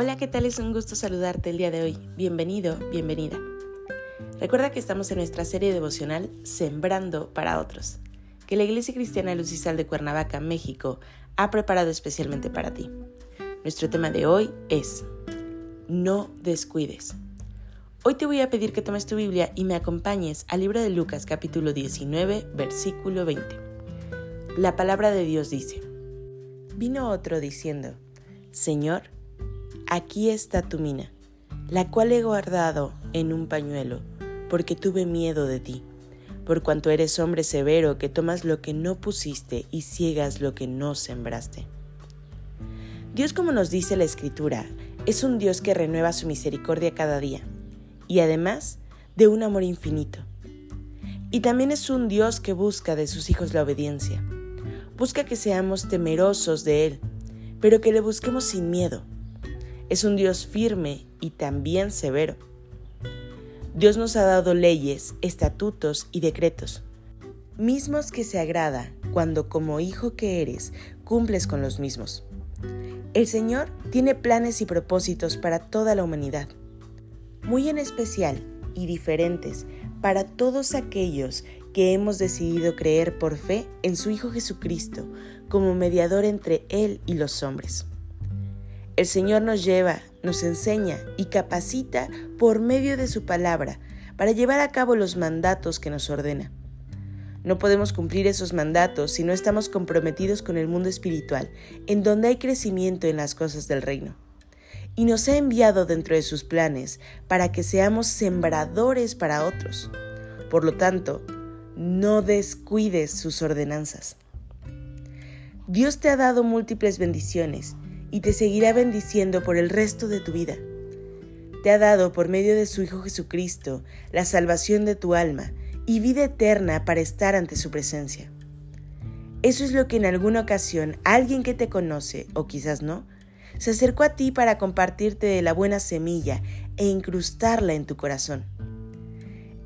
Hola, ¿qué tal? Es un gusto saludarte el día de hoy. Bienvenido, bienvenida. Recuerda que estamos en nuestra serie devocional Sembrando para otros, que la Iglesia Cristiana Luz y Sal de Cuernavaca, México, ha preparado especialmente para ti. Nuestro tema de hoy es No descuides. Hoy te voy a pedir que tomes tu Biblia y me acompañes al libro de Lucas capítulo 19, versículo 20. La palabra de Dios dice, Vino otro diciendo, Señor, aquí está tu mina, la cual he guardado en un pañuelo, porque tuve miedo de ti, por cuanto eres hombre severo que tomas lo que no pusiste y ciegas lo que no sembraste. Dios, como nos dice la Escritura, es un Dios que renueva su misericordia cada día, y además de un amor infinito. Y también es un Dios que busca de sus hijos la obediencia. Busca que seamos temerosos de Él, pero que le busquemos sin miedo es un Dios firme y también severo. Dios nos ha dado leyes, estatutos y decretos, mismos que se agrada cuando como hijo que eres cumples con los mismos. El Señor tiene planes y propósitos para toda la humanidad, muy en especial y diferentes para todos aquellos que hemos decidido creer por fe en su Hijo Jesucristo como mediador entre Él y los hombres. El Señor nos lleva, nos enseña y capacita por medio de su palabra para llevar a cabo los mandatos que nos ordena. No podemos cumplir esos mandatos si no estamos comprometidos con el mundo espiritual, en donde hay crecimiento en las cosas del reino. Y nos ha enviado dentro de sus planes para que seamos sembradores para otros. Por lo tanto, no descuides sus ordenanzas. Dios te ha dado múltiples bendiciones y te seguirá bendiciendo por el resto de tu vida. Te ha dado por medio de su Hijo Jesucristo la salvación de tu alma y vida eterna para estar ante su presencia. Eso es lo que en alguna ocasión alguien que te conoce, o quizás no, se acercó a ti para compartirte de la buena semilla e incrustarla en tu corazón.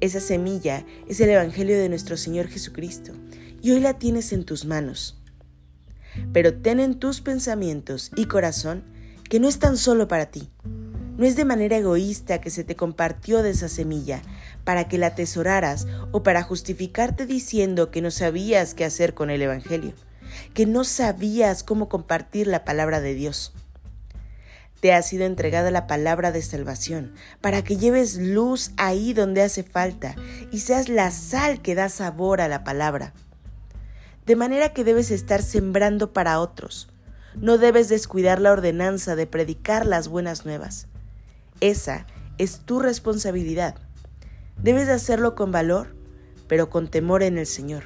Esa semilla es el Evangelio de nuestro Señor Jesucristo y hoy la tienes en tus manos pero ten en tus pensamientos y corazón que no es tan solo para ti. No es de manera egoísta que se te compartió de esa semilla para que la atesoraras o para justificarte diciendo que no sabías qué hacer con el Evangelio, que no sabías cómo compartir la palabra de Dios. Te ha sido entregada la palabra de salvación para que lleves luz ahí donde hace falta y seas la sal que da sabor a la palabra de manera que debes estar sembrando para otros. No debes descuidar la ordenanza de predicar las buenas nuevas. Esa es tu responsabilidad. Debes de hacerlo con valor, pero con temor en el Señor,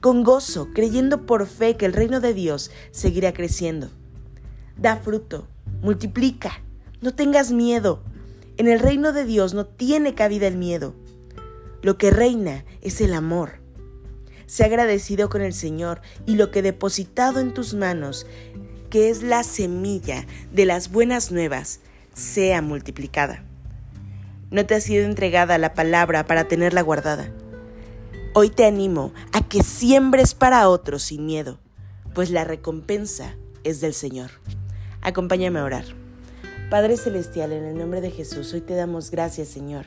con gozo, creyendo por fe que el reino de Dios seguirá creciendo. Da fruto, multiplica, no tengas miedo. En el reino de Dios no tiene cabida el miedo. Lo que reina es el amor. Sé agradecido con el Señor y lo que depositado en tus manos, que es la semilla de las buenas nuevas, sea multiplicada. No te ha sido entregada la palabra para tenerla guardada. Hoy te animo a que siembres para otros sin miedo, pues la recompensa es del Señor. Acompáñame a orar. Padre Celestial, en el nombre de Jesús, hoy te damos gracias, Señor.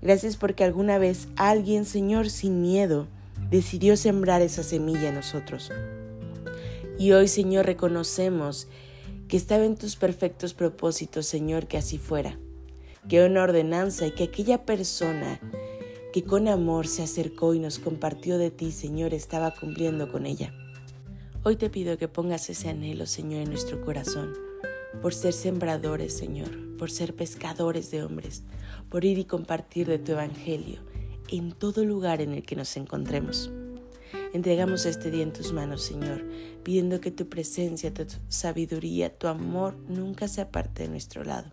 Gracias porque alguna vez alguien, Señor, sin miedo, decidió sembrar esa semilla en nosotros. Y hoy, Señor, reconocemos que estaba en tus perfectos propósitos, Señor, que así fuera. Que una ordenanza y que aquella persona que con amor se acercó y nos compartió de ti, Señor, estaba cumpliendo con ella. Hoy te pido que pongas ese anhelo, Señor, en nuestro corazón, por ser sembradores, Señor, por ser pescadores de hombres, por ir y compartir de tu evangelio en todo lugar en el que nos encontremos. Entregamos este día en tus manos, Señor, pidiendo que tu presencia, tu sabiduría, tu amor nunca se aparte de nuestro lado.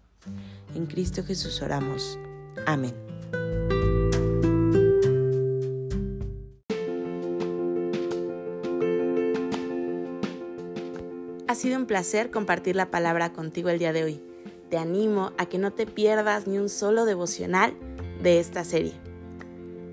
En Cristo Jesús oramos. Amén. Ha sido un placer compartir la palabra contigo el día de hoy. Te animo a que no te pierdas ni un solo devocional de esta serie.